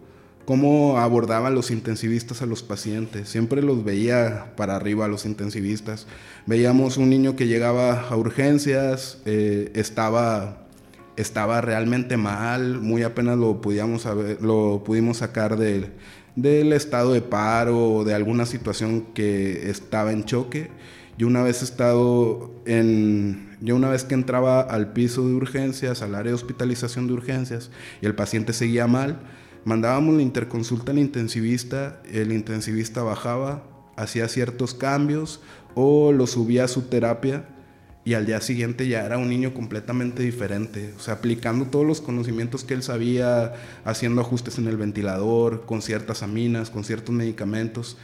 cómo abordaban los intensivistas a los pacientes. Siempre los veía para arriba a los intensivistas. Veíamos un niño que llegaba a urgencias, eh, estaba, estaba realmente mal, muy apenas lo, podíamos lo pudimos sacar del, del estado de paro o de alguna situación que estaba en choque. Yo una vez estado en, yo una vez que entraba al piso de urgencias, al área de hospitalización de urgencias, y el paciente seguía mal, mandábamos la interconsulta al intensivista, el intensivista bajaba, hacía ciertos cambios o lo subía a su terapia y al día siguiente ya era un niño completamente diferente, o sea, aplicando todos los conocimientos que él sabía, haciendo ajustes en el ventilador, con ciertas aminas, con ciertos medicamentos,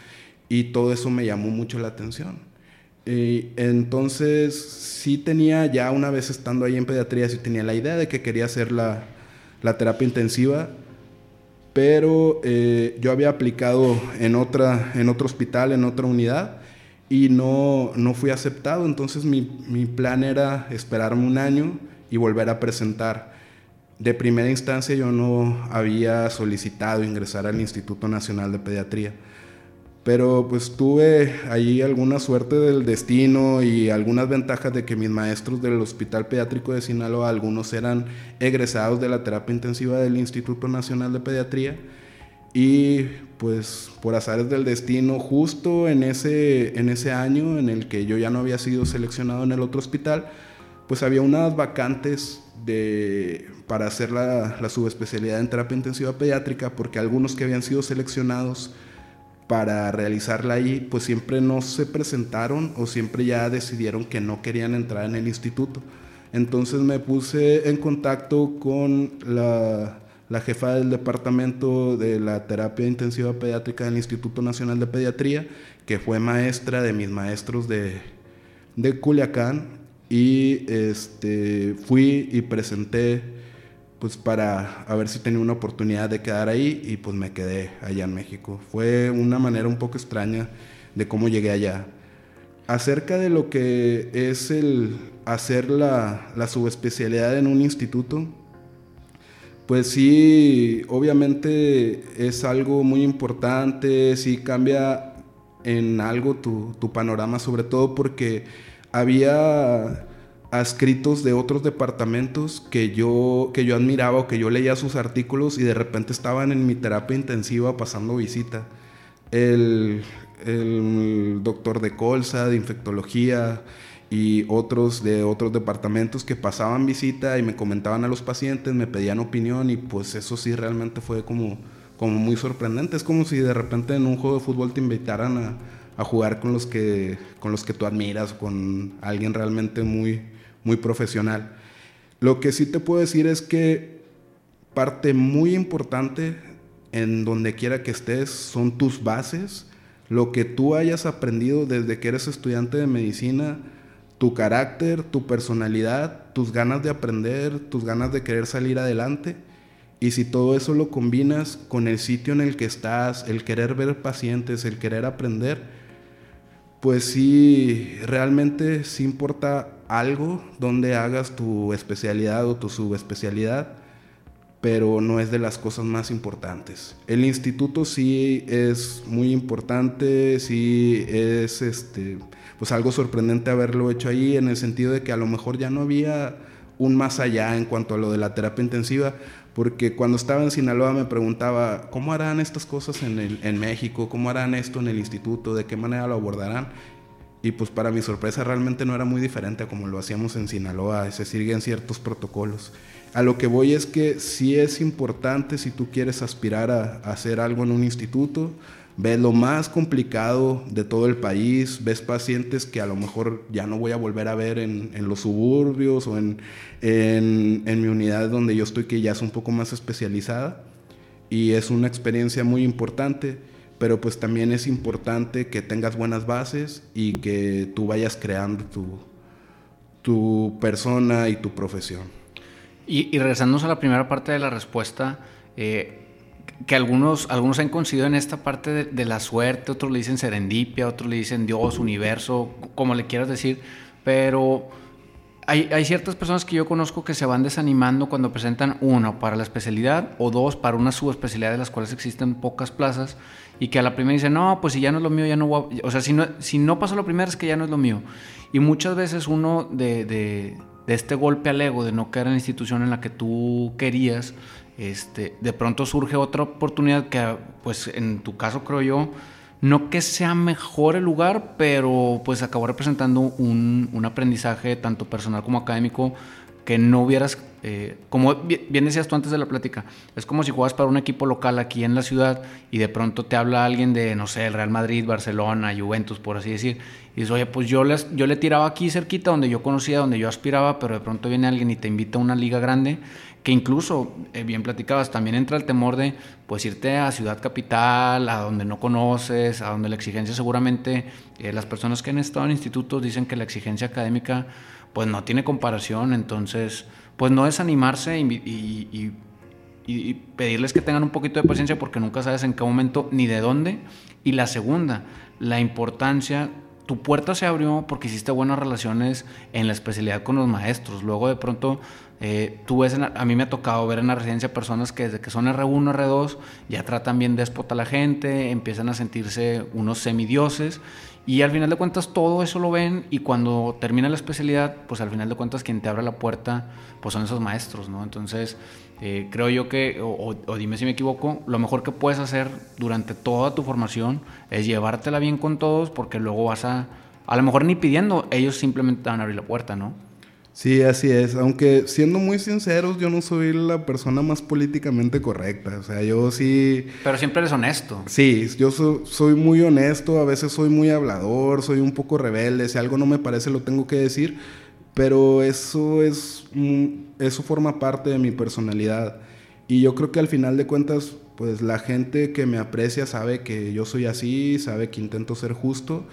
y todo eso me llamó mucho la atención. Y entonces sí tenía ya una vez estando ahí en pediatría, sí tenía la idea de que quería hacer la, la terapia intensiva, pero eh, yo había aplicado en, otra, en otro hospital, en otra unidad, y no, no fui aceptado. Entonces mi, mi, plan era esperarme un año y volver a presentar. De primera instancia yo no había solicitado ingresar al Instituto Nacional de Pediatría. Pero pues tuve ahí alguna suerte del destino y algunas ventajas de que mis maestros del Hospital Pediátrico de Sinaloa, algunos eran egresados de la terapia intensiva del Instituto Nacional de Pediatría. Y pues por azares del destino, justo en ese, en ese año en el que yo ya no había sido seleccionado en el otro hospital, pues había unas vacantes de, para hacer la, la subespecialidad en terapia intensiva pediátrica, porque algunos que habían sido seleccionados para realizarla ahí, pues siempre no se presentaron o siempre ya decidieron que no querían entrar en el instituto. Entonces me puse en contacto con la, la jefa del departamento de la terapia intensiva pediátrica del Instituto Nacional de Pediatría, que fue maestra de mis maestros de, de Culiacán, y este, fui y presenté pues para ver si tenía una oportunidad de quedar ahí y pues me quedé allá en México. Fue una manera un poco extraña de cómo llegué allá. Acerca de lo que es el hacer la, la subespecialidad en un instituto, pues sí, obviamente es algo muy importante, sí cambia en algo tu, tu panorama, sobre todo porque había escritos de otros departamentos que yo, que yo admiraba o que yo leía sus artículos y de repente estaban en mi terapia intensiva pasando visita. El, el doctor de colza, de infectología y otros de otros departamentos que pasaban visita y me comentaban a los pacientes, me pedían opinión y pues eso sí realmente fue como, como muy sorprendente. Es como si de repente en un juego de fútbol te invitaran a, a jugar con los, que, con los que tú admiras, con alguien realmente muy, muy profesional. Lo que sí te puedo decir es que parte muy importante en donde quiera que estés son tus bases, lo que tú hayas aprendido desde que eres estudiante de medicina, tu carácter, tu personalidad, tus ganas de aprender, tus ganas de querer salir adelante. Y si todo eso lo combinas con el sitio en el que estás, el querer ver pacientes, el querer aprender, pues sí, realmente sí importa algo donde hagas tu especialidad o tu subespecialidad, pero no es de las cosas más importantes. El instituto sí es muy importante, sí es este, pues algo sorprendente haberlo hecho ahí en el sentido de que a lo mejor ya no había un más allá en cuanto a lo de la terapia intensiva, porque cuando estaba en Sinaloa me preguntaba, ¿cómo harán estas cosas en, el, en México? ¿Cómo harán esto en el instituto? ¿De qué manera lo abordarán? Y pues para mi sorpresa realmente no era muy diferente a como lo hacíamos en Sinaloa, se siguen ciertos protocolos. A lo que voy es que sí es importante si tú quieres aspirar a, a hacer algo en un instituto, ves lo más complicado de todo el país, ves pacientes que a lo mejor ya no voy a volver a ver en, en los suburbios o en, en, en, mi unidad donde yo estoy, que ya es un poco más especializada. Y es una experiencia muy importante, pero pues también es importante que tengas buenas bases y que tú vayas creando tu, tu persona y tu profesión. Y, y regresándonos a la primera parte de la respuesta, eh, que algunos, algunos han coincidido en esta parte de, la suerte, otros le dicen serendipia, otros le dicen Dios, universo, como le quieras decir, pero hay, hay, ciertas personas que yo conozco que se van desanimando cuando presentan uno para la especialidad o dos para una subespecialidad de las cuales existen pocas plazas y que a la primera dicen, no, pues si ya no es lo mío, ya no voy a... O sea, si no, si no pasó lo primero es que ya no es lo mío. Y muchas veces uno de, de, este golpe al ego, de no quedar en la institución en la que tú querías, este, de pronto surge otra oportunidad que, pues en tu caso creo yo, no que sea mejor el lugar, pero pues acabó representando un, un aprendizaje tanto personal como académico que no hubieras, eh, como bien decías tú antes de la plática, es como si juegas para un equipo local aquí en la ciudad y de pronto te habla alguien de, no sé, el Real Madrid, Barcelona, Juventus, por así decir, y dices, oye, pues yo, les, yo le tiraba aquí cerquita donde yo conocía, donde yo aspiraba, pero de pronto viene alguien y te invita a una liga grande que incluso, eh, bien platicabas, también entra el temor de pues irte a ciudad capital, a donde no conoces, a donde la exigencia seguramente, eh, las personas que han estado en institutos dicen que la exigencia académica pues no tiene comparación, entonces pues no desanimarse y, y, pedirles que tengan un poquito de paciencia porque nunca sabes en qué momento ni de dónde. Y la segunda, la importancia tu puerta se abrió porque hiciste buenas relaciones en la especialidad con los maestros. Luego de pronto eh, tú ves, a mí me ha tocado ver en la residencia personas que desde que son R1, R2 ya tratan bien déspota a la gente, empiezan a sentirse unos semidioses y al final de cuentas todo eso lo ven y cuando termina la especialidad, pues al final de cuentas quien te abre la puerta pues son esos maestros, ¿no? Entonces eh, creo yo que, o, o, dime si me equivoco, lo mejor que puedes hacer durante toda tu formación es llevártela bien con todos porque luego vas a, a lo mejor ni pidiendo, ellos simplemente te van a abrir la puerta, ¿no? Sí, así es. Aunque siendo muy sinceros, yo no soy la persona más políticamente correcta. O sea, yo sí... Pero siempre eres honesto. Sí, yo so, soy muy honesto, a veces soy muy hablador, soy un poco rebelde. Si algo no me parece, lo tengo que decir. Pero eso es... Eso forma parte de mi personalidad. Y yo creo que al final de cuentas, pues la gente que me aprecia sabe que yo soy así, sabe que intento ser justo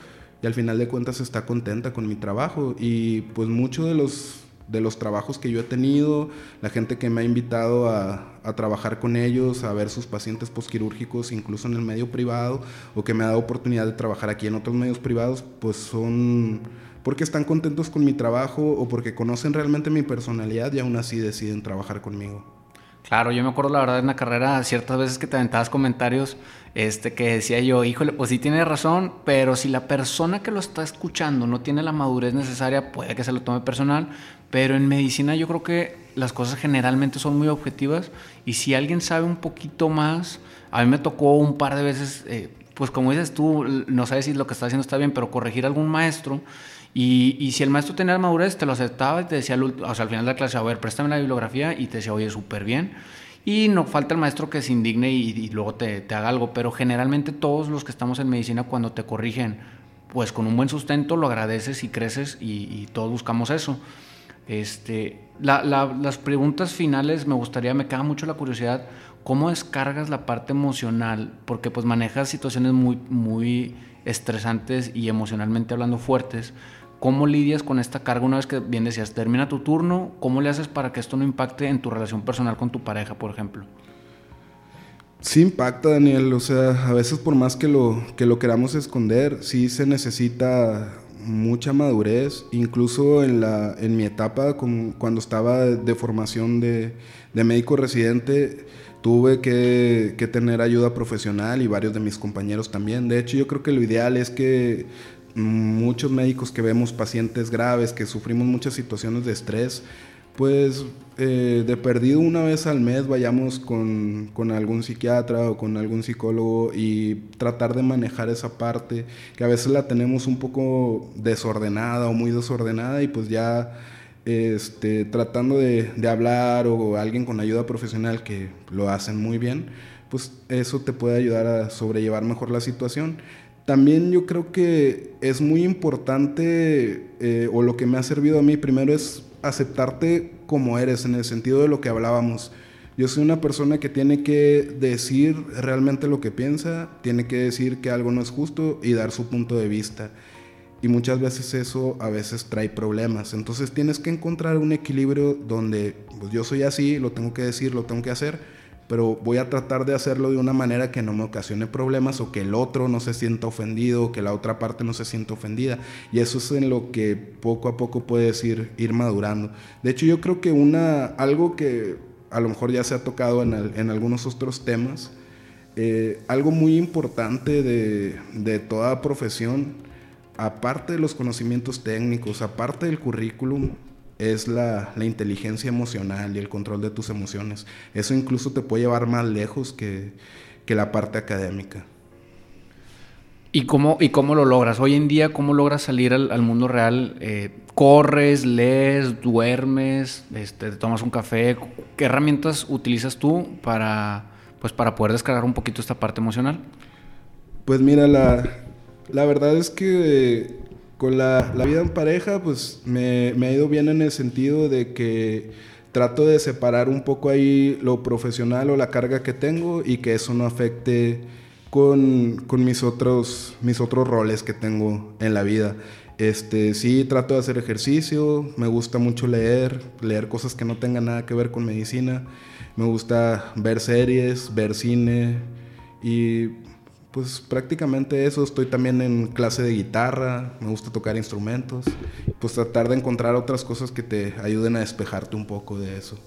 y al final de cuentas está contenta con mi trabajo y pues muchos de los de los trabajos que yo he tenido, la gente que me ha invitado a, a, trabajar con ellos, a ver sus pacientes posquirúrgicos, incluso en el medio privado, o que me ha dado oportunidad de trabajar aquí en otros medios privados, pues son porque están contentos con mi trabajo o porque conocen realmente mi personalidad y aún así deciden trabajar conmigo. Claro, yo me acuerdo la verdad en la carrera ciertas veces que te aventabas comentarios este, que decía yo, híjole, pues sí tiene razón, pero si la persona que lo está escuchando no tiene la madurez necesaria, puede que se lo tome personal, pero en medicina yo creo que las cosas generalmente son muy objetivas y si alguien sabe un poquito más, a mí me tocó un par de veces, eh, pues como dices tú, no sabes si lo que está haciendo está bien, pero corregir algún maestro y, y, si el maestro tenía madurez, te lo aceptaba y te decía, o sea, al final de la clase, a ver, préstame la bibliografía y te decía, oye, súper bien. Y no falta el maestro que se indigne y, y luego te, te, haga algo, pero generalmente todos los que estamos en medicina, cuando te corrigen, pues con un buen sustento lo agradeces y creces y, y todos buscamos eso. Este, la, la, las preguntas finales me gustaría, me queda mucho la curiosidad, ¿cómo descargas la parte emocional? Porque pues manejas situaciones muy, muy estresantes y emocionalmente hablando fuertes. ¿Cómo lidias con esta carga una vez que bien decías, termina tu turno? ¿Cómo le haces para que esto no impacte en tu relación personal con tu pareja, por ejemplo? Sí impacta, Daniel. O sea, a veces por más que lo, que lo queramos esconder, sí se necesita mucha madurez. Incluso en, la, en mi etapa, cuando estaba de formación de, médico residente, tuve que, que, tener ayuda profesional y varios de mis compañeros también. De hecho, yo creo que lo ideal es que muchos médicos que vemos pacientes graves, que sufrimos muchas situaciones de estrés, pues eh, de perdido una vez al mes vayamos con, con, algún psiquiatra o con algún psicólogo y tratar de manejar esa parte que a veces la tenemos un poco desordenada o muy desordenada y pues ya este, tratando de, de hablar o alguien con ayuda profesional que lo hacen muy bien, pues eso te puede ayudar a sobrellevar mejor la situación. También yo creo que es muy importante, eh, o lo que me ha servido a mí primero es aceptarte como eres, en el sentido de lo que hablábamos. Yo soy una persona que tiene que decir realmente lo que piensa, tiene que decir que algo no es justo y dar su punto de vista. Y muchas veces eso a veces trae problemas. Entonces tienes que encontrar un equilibrio donde pues yo soy así, lo tengo que decir, lo tengo que hacer, pero voy a tratar de hacerlo de una manera que no me ocasione problemas o que el otro no se sienta ofendido o que la otra parte no se sienta ofendida. Y eso es en lo que poco a poco puedes ir, ir madurando. De hecho, yo creo que una, algo que a lo mejor ya se ha tocado en, en algunos otros temas, eh, algo muy importante de, de toda profesión, aparte de los conocimientos técnicos, aparte del currículum, es la, inteligencia emocional y el control de tus emociones. Eso incluso te puede llevar más lejos que, la parte académica. ¿Y cómo, ¿Y cómo lo logras? Hoy en día, ¿cómo logras salir al, mundo real? Eh, ¿Corres, lees, duermes, este, tomas un café? ¿Qué herramientas utilizas tú para, pues, para poder descargar un poquito esta parte emocional? Pues mira, la, la verdad es que con la, vida en pareja, pues me, ha ido bien en el sentido de que trato de separar un poco ahí lo profesional o la carga que tengo y que eso no afecte con, mis, otros, mis otros roles que tengo en la vida. Este, sí, trato de hacer ejercicio, me gusta mucho leer, leer cosas que no tengan nada que ver con medicina, me gusta ver series, ver cine y pues prácticamente eso, estoy también en clase de guitarra, me gusta tocar instrumentos, pues tratar de encontrar otras cosas que te ayuden a despejarte un poco de eso.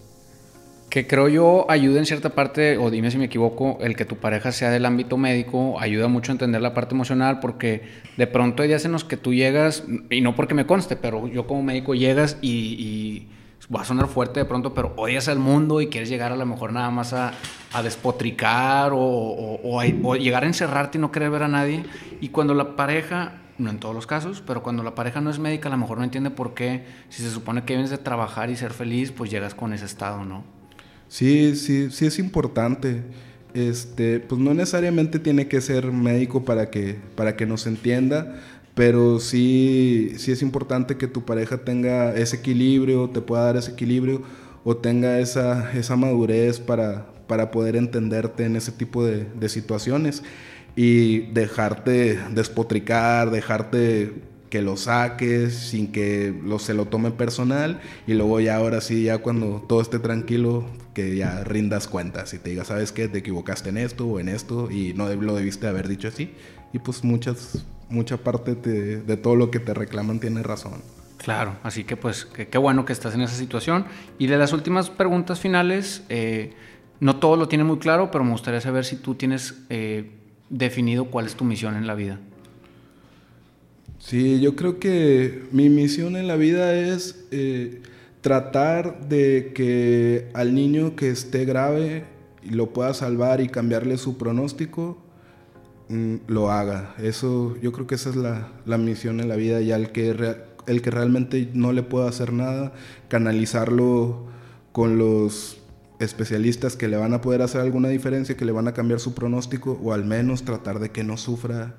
Que creo yo ayuda en cierta parte, o dime si me equivoco, el que tu pareja sea del ámbito médico ayuda mucho a entender la parte emocional porque de pronto hay días en los que tú llegas, y no porque me conste, pero yo como médico llegas y va a sonar fuerte de pronto, pero odias al mundo y quieres llegar a lo mejor nada más a, despotricar o, llegar a encerrarte y no querer ver a nadie. Y cuando la pareja, no en todos los casos, pero cuando la pareja no es médica, a lo mejor no entiende por qué, si se supone que vienes de trabajar y ser feliz, pues llegas con ese estado, ¿no? Sí, sí, sí es importante. Este, pues no necesariamente tiene que ser médico para que, para que nos entienda, pero sí, sí es importante que tu pareja tenga ese equilibrio, te pueda dar ese equilibrio o tenga esa, esa madurez para, para poder entenderte en ese tipo de, de situaciones y dejarte despotricar, dejarte que lo saques sin que lo, se lo tome personal y luego ya ahora sí, ya cuando todo esté tranquilo, que ya rindas cuentas y te digas, ¿sabes qué? Te equivocaste en esto o en esto y no lo debiste haber dicho así. Y pues muchas mucha parte de todo lo que te reclaman tiene razón. Claro, así que pues qué bueno que estás en esa situación. Y de las últimas preguntas finales, eh, no todo lo tiene muy claro, pero me gustaría saber si tú tienes eh, definido cuál es tu misión en la vida. Sí, yo creo que mi misión en la vida es eh, tratar de que al niño que esté grave lo pueda salvar y cambiarle su pronóstico lo haga. Eso, yo creo que esa es la, misión en la vida y al que, el que realmente no le pueda hacer nada, canalizarlo con los especialistas que le van a poder hacer alguna diferencia, que le van a cambiar su pronóstico o al menos tratar de que no sufra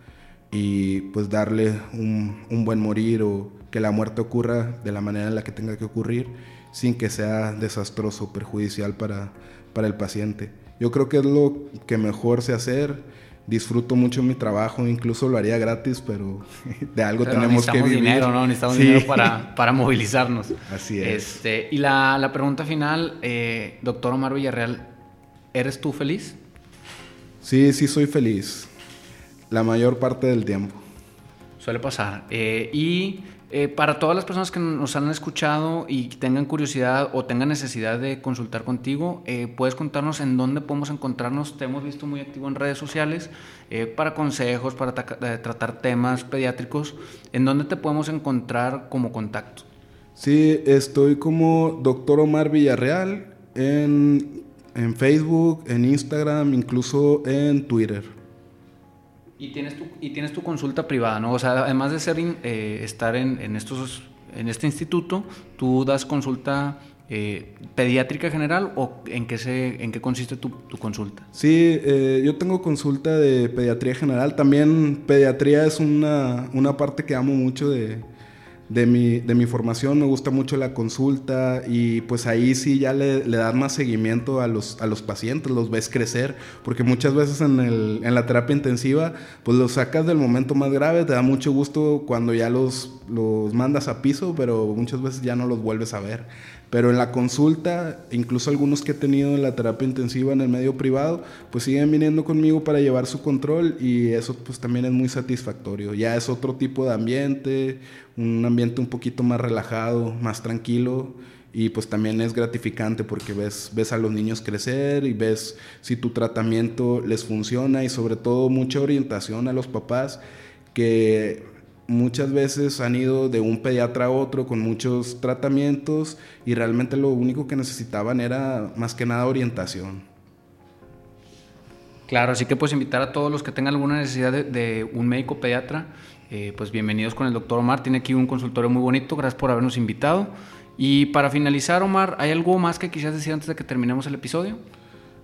y pues darle un, un buen morir o que la muerte ocurra de la manera en la que tenga que ocurrir sin que sea desastroso, perjudicial para, para el paciente. Yo creo que es lo que mejor sé hacer disfruto mucho mi trabajo, incluso lo haría gratis, pero de algo tenemos que vivir. dinero, ¿no? Necesitamos dinero para, para, movilizarnos. Así es. Este, y la, la pregunta final, eh, doctor Omar Villarreal, ¿eres tú feliz? Sí, sí soy feliz. La mayor parte del tiempo. Suele pasar. Eh, y eh, para todas las personas que nos han escuchado y tengan curiosidad o tengan necesidad de consultar contigo, eh, puedes contarnos en dónde podemos encontrarnos. Te hemos visto muy activo en redes sociales para consejos, para tratar temas pediátricos. ¿En dónde te podemos encontrar como contacto? Sí, estoy como doctor Omar Villarreal en, en Facebook, en Instagram, incluso en Twitter. Y tienes tu, y tienes tu consulta privada, ¿no? O sea, además de ser eh, estar en, en, estos, en este instituto, tú das consulta eh, pediátrica general o en qué, se, en qué consiste tu, tu consulta? Sí, eh, yo tengo consulta de pediatría general. También pediatría es una, una parte que amo mucho de, de mi, de mi formación, me gusta mucho la consulta y pues ahí sí ya le, le das más seguimiento a los, a los pacientes, los ves crecer, porque muchas veces en, el, en la terapia intensiva pues los sacas del momento más grave, te da mucho gusto cuando ya los, los mandas a piso, pero muchas veces ya no los vuelves a ver. Pero en la consulta, incluso algunos que he tenido en la terapia intensiva en el medio privado, pues siguen viniendo conmigo para llevar su control y eso pues también es muy satisfactorio. Ya es otro tipo de ambiente, un ambiente un poquito más relajado, más tranquilo y pues también es gratificante porque ves, ves a los niños crecer y ves si tu tratamiento les funciona y sobre todo mucha orientación a los papás que muchas veces han ido de un pediatra a otro con muchos tratamientos y realmente lo único que necesitaban era más que nada orientación. Claro, así que pues invitar a todos los que tengan alguna necesidad de, un médico pediatra, eh, pues bienvenidos con el doctor Omar, tiene aquí un consultorio muy bonito, gracias por habernos invitado. Y para finalizar, Omar, ¿hay algo más que quisieras decir antes de que terminemos el episodio?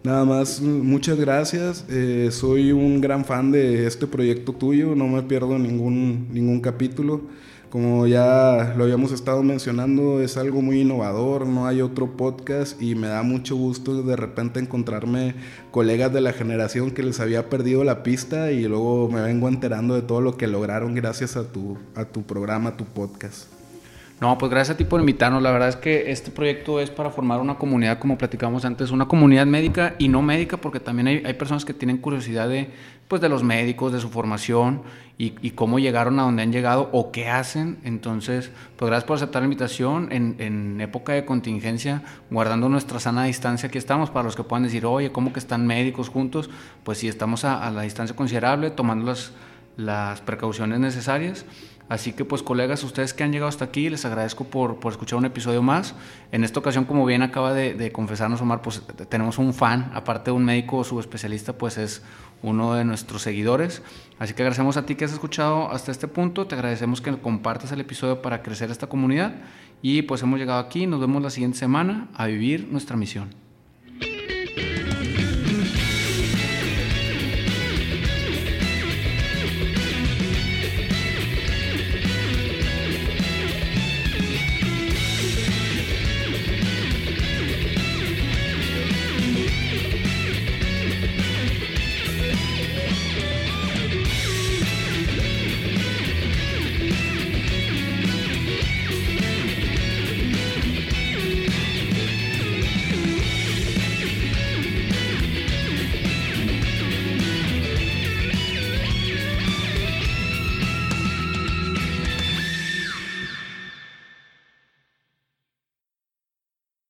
Nada más, muchas gracias. Eh, soy un gran fan de este proyecto tuyo, no me pierdo ningún, ningún capítulo. Como ya lo habíamos estado mencionando, es algo muy innovador, no hay otro podcast y me da mucho gusto de repente encontrarme colegas de la generación que les había perdido la pista y luego me vengo enterando de todo lo que lograron gracias a tu, a tu programa, tu podcast. No, pues gracias a ti por invitarnos. La verdad es que este proyecto es para formar una comunidad, como platicamos antes, una comunidad médica y no médica, porque también hay, hay personas que tienen curiosidad de, pues, de los médicos, de su formación y, cómo llegaron a donde han llegado o qué hacen. Entonces, pues gracias por aceptar la invitación. En, en época de contingencia, guardando nuestra sana distancia, aquí estamos para los que puedan decir, oye, ¿cómo que están médicos juntos? Pues sí, estamos a, a la distancia considerable, tomando las precauciones necesarias. Así que pues colegas, ustedes que han llegado hasta aquí, les agradezco por, por escuchar un episodio más. En esta ocasión, como bien acaba de, de, confesarnos Omar, pues tenemos un fan, aparte de un médico subespecialista, pues es uno de nuestros seguidores. Así que agradecemos a ti que has escuchado hasta este punto, te agradecemos que compartas el episodio para crecer esta comunidad y pues hemos llegado aquí, nos vemos la siguiente semana a vivir nuestra misión.